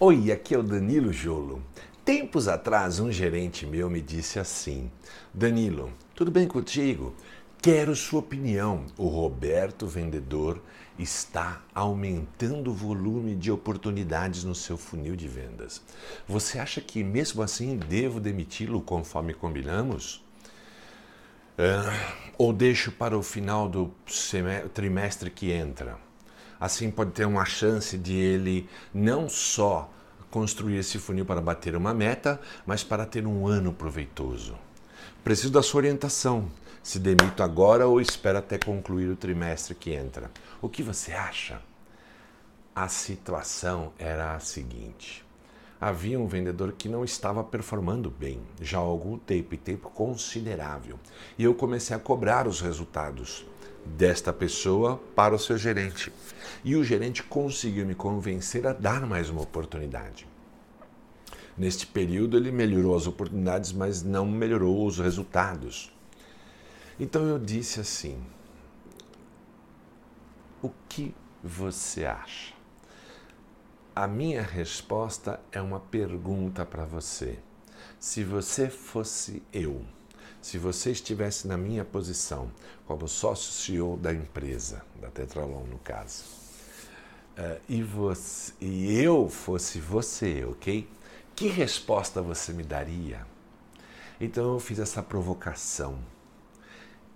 Oi, aqui é o Danilo Jolo. Tempos atrás, um gerente meu me disse assim: Danilo, tudo bem contigo? Quero sua opinião. O Roberto, vendedor, está aumentando o volume de oportunidades no seu funil de vendas. Você acha que mesmo assim devo demiti-lo conforme combinamos? Uh, ou deixo para o final do trimestre que entra? Assim pode ter uma chance de ele não só construir esse funil para bater uma meta, mas para ter um ano proveitoso. Preciso da sua orientação. Se demito agora ou espero até concluir o trimestre que entra. O que você acha? A situação era a seguinte: havia um vendedor que não estava performando bem já há algum tempo e tempo considerável. E eu comecei a cobrar os resultados desta pessoa para o seu gerente. E o gerente conseguiu me convencer a dar mais uma oportunidade. Neste período, ele melhorou as oportunidades, mas não melhorou os resultados. Então eu disse assim: O que você acha? A minha resposta é uma pergunta para você. Se você fosse eu, se você estivesse na minha posição, como sócio CEO da empresa, da Tetralon no caso, uh, e, você, e eu fosse você, ok? Que resposta você me daria? Então eu fiz essa provocação.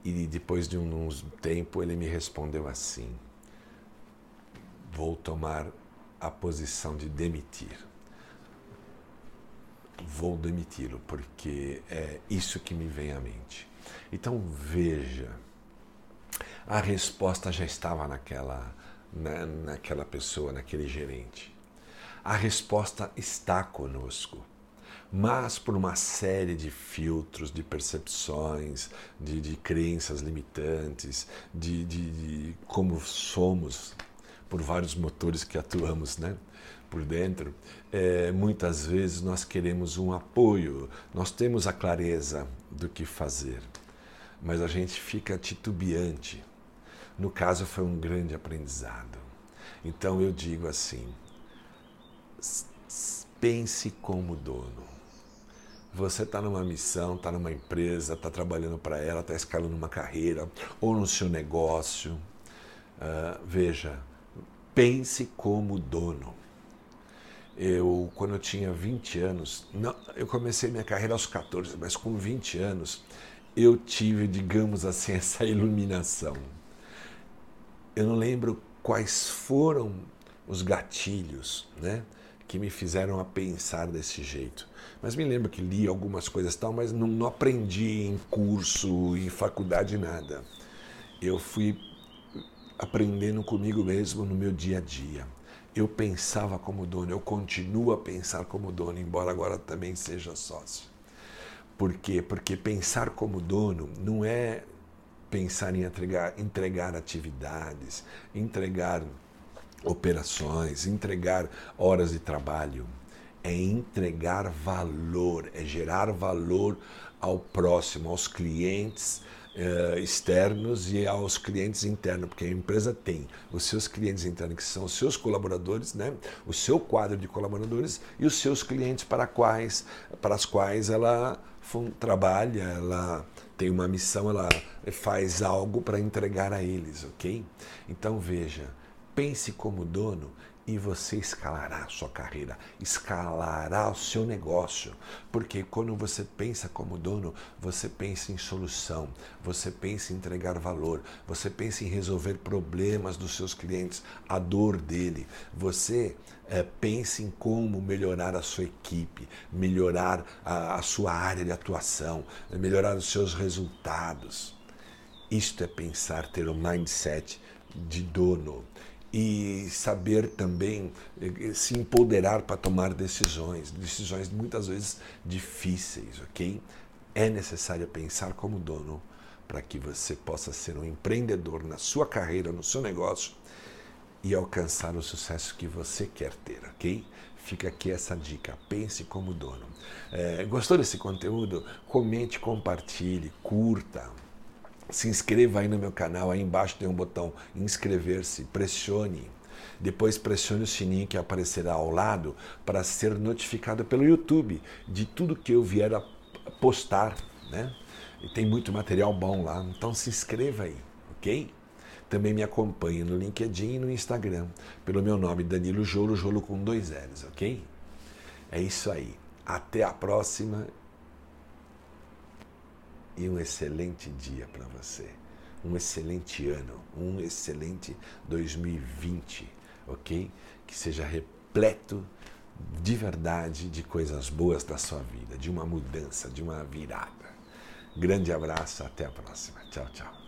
E depois de um, um tempo ele me respondeu assim: Vou tomar a posição de demitir vou demiti-lo, porque é isso que me vem à mente. Então veja, a resposta já estava naquela, na, naquela pessoa, naquele gerente. A resposta está conosco mas por uma série de filtros, de percepções, de, de crenças limitantes, de, de, de, como somos, por vários motores que atuamos, né? Por dentro, é, muitas vezes nós queremos um apoio, nós temos a clareza do que fazer, mas a gente fica titubeante. No caso, foi um grande aprendizado. Então eu digo assim: pense como dono. Você está numa missão, está numa empresa, está trabalhando para ela, está escalando uma carreira ou no seu negócio. Uh, veja, pense como dono. Eu, quando eu tinha 20 anos, não, eu comecei minha carreira aos 14, mas com 20 anos eu tive, digamos assim, essa iluminação. Eu não lembro quais foram os gatilhos, né, que me fizeram a pensar desse jeito. Mas me lembro que li algumas coisas tal, mas não, não aprendi em curso, em faculdade, nada. Eu fui aprendendo comigo mesmo no meu dia a dia eu pensava como dono, eu continuo a pensar como dono, embora agora também seja sócio. Por quê? Porque pensar como dono não é pensar em entregar, entregar atividades, entregar operações, entregar horas de trabalho. É entregar valor, é gerar valor ao próximo, aos clientes, uh, externos e aos clientes internos, porque a empresa tem os seus clientes internos, que são os seus colaboradores, né? o seu quadro de colaboradores e os seus clientes para, quais, para as quais ela trabalha, ela tem uma missão, ela faz algo para entregar a eles, ok? Então veja, pense como dono e você escalará a sua carreira, escalará o seu negócio. Porque quando você pensa como dono, você pensa em solução, você pensa em entregar valor, você pensa em resolver problemas dos seus clientes, a dor dele. Você é, pensa em como melhorar a sua equipe, melhorar a, a sua área de atuação, melhorar os seus resultados. Isto é pensar, ter um mindset de dono e saber também eh, se empoderar para tomar decisões, decisões muitas vezes difíceis, ok? É necessário pensar como dono para que você possa ser um empreendedor na sua carreira, no seu negócio e alcançar o sucesso que você quer ter, ok? Fica aqui essa dica, pense como dono. É, gostou desse conteúdo? Comente, compartilhe, curta, se inscreva aí no meu canal, aí embaixo tem um botão inscrever-se, pressione. Depois pressione o sininho que aparecerá ao lado para ser notificado pelo YouTube de tudo que eu vier a postar, né? E tem muito material bom lá, então se inscreva aí, ok? Também me acompanhe no LinkedIn e no Instagram, pelo meu nome Danilo Jolo, Jolo com dois L's, ok? É isso aí. Até a próxima e um excelente dia para você. Um excelente ano, um excelente 2020, ok? Que seja repleto de verdade de coisas boas da sua vida, de uma mudança, de uma virada. Grande abraço, até a próxima. Tchau, tchau.